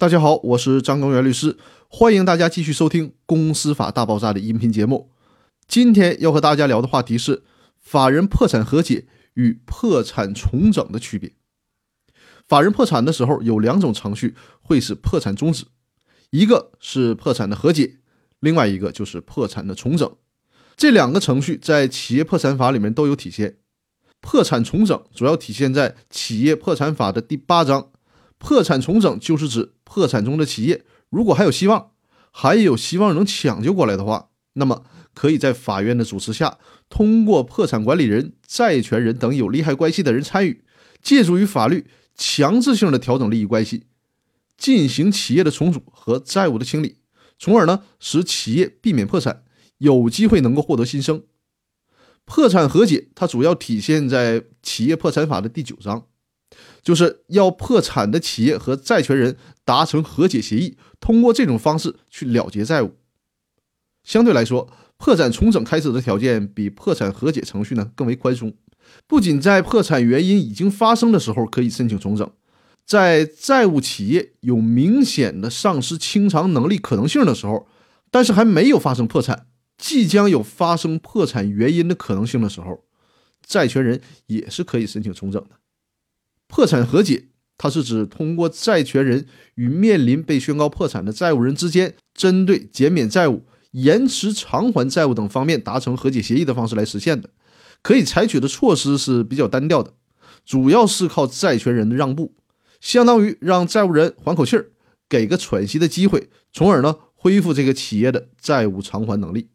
大家好，我是张根元律师，欢迎大家继续收听《公司法大爆炸》的音频节目。今天要和大家聊的话题是法人破产和解与破产重整的区别。法人破产的时候有两种程序会使破产终止，一个是破产的和解，另外一个就是破产的重整。这两个程序在企业破产法里面都有体现。破产重整主要体现在企业破产法的第八章。破产重整就是指破产中的企业，如果还有希望，还有希望能抢救过来的话，那么可以在法院的主持下，通过破产管理人、债权人等有利害关系的人参与，借助于法律强制性的调整利益关系，进行企业的重组和债务的清理，从而呢使企业避免破产，有机会能够获得新生。破产和解它主要体现在企业破产法的第九章。就是要破产的企业和债权人达成和解协议，通过这种方式去了结债务。相对来说，破产重整开始的条件比破产和解程序呢更为宽松。不仅在破产原因已经发生的时候可以申请重整，在债务企业有明显的丧失清偿能力可能性的时候，但是还没有发生破产，即将有发生破产原因的可能性的时候，债权人也是可以申请重整的。破产和解，它是指通过债权人与面临被宣告破产的债务人之间，针对减免债务、延迟偿还债务等方面达成和解协议的方式来实现的。可以采取的措施是比较单调的，主要是靠债权人的让步，相当于让债务人缓口气儿，给个喘息的机会，从而呢恢复这个企业的债务偿还能力。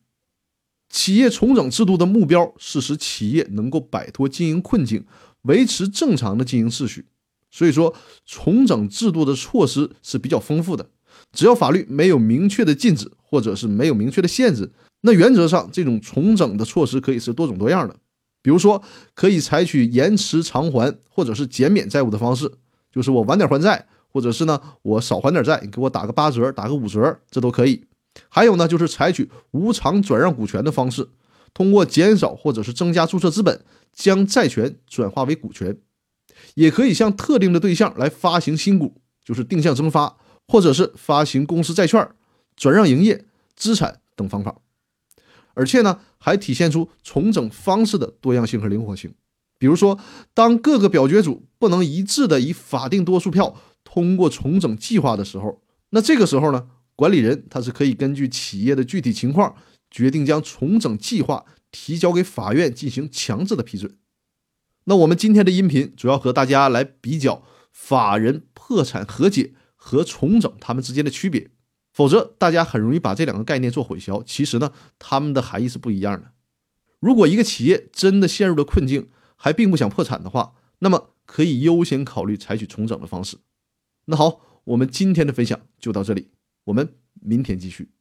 企业重整制度的目标是使企业能够摆脱经营困境。维持正常的经营秩序，所以说重整制度的措施是比较丰富的。只要法律没有明确的禁止，或者是没有明确的限制，那原则上这种重整的措施可以是多种多样的。比如说，可以采取延迟偿还或者是减免债务的方式，就是我晚点还债，或者是呢我少还点债，给我打个八折、打个五折，这都可以。还有呢，就是采取无偿转让股权的方式。通过减少或者是增加注册资本，将债权转化为股权，也可以向特定的对象来发行新股，就是定向增发，或者是发行公司债券、转让营业资产等方法。而且呢，还体现出重整方式的多样性和灵活性。比如说，当各个表决组不能一致的以法定多数票通过重整计划的时候，那这个时候呢，管理人他是可以根据企业的具体情况。决定将重整计划提交给法院进行强制的批准。那我们今天的音频主要和大家来比较法人破产和解和重整它们之间的区别，否则大家很容易把这两个概念做混淆。其实呢，它们的含义是不一样的。如果一个企业真的陷入了困境，还并不想破产的话，那么可以优先考虑采取重整的方式。那好，我们今天的分享就到这里，我们明天继续。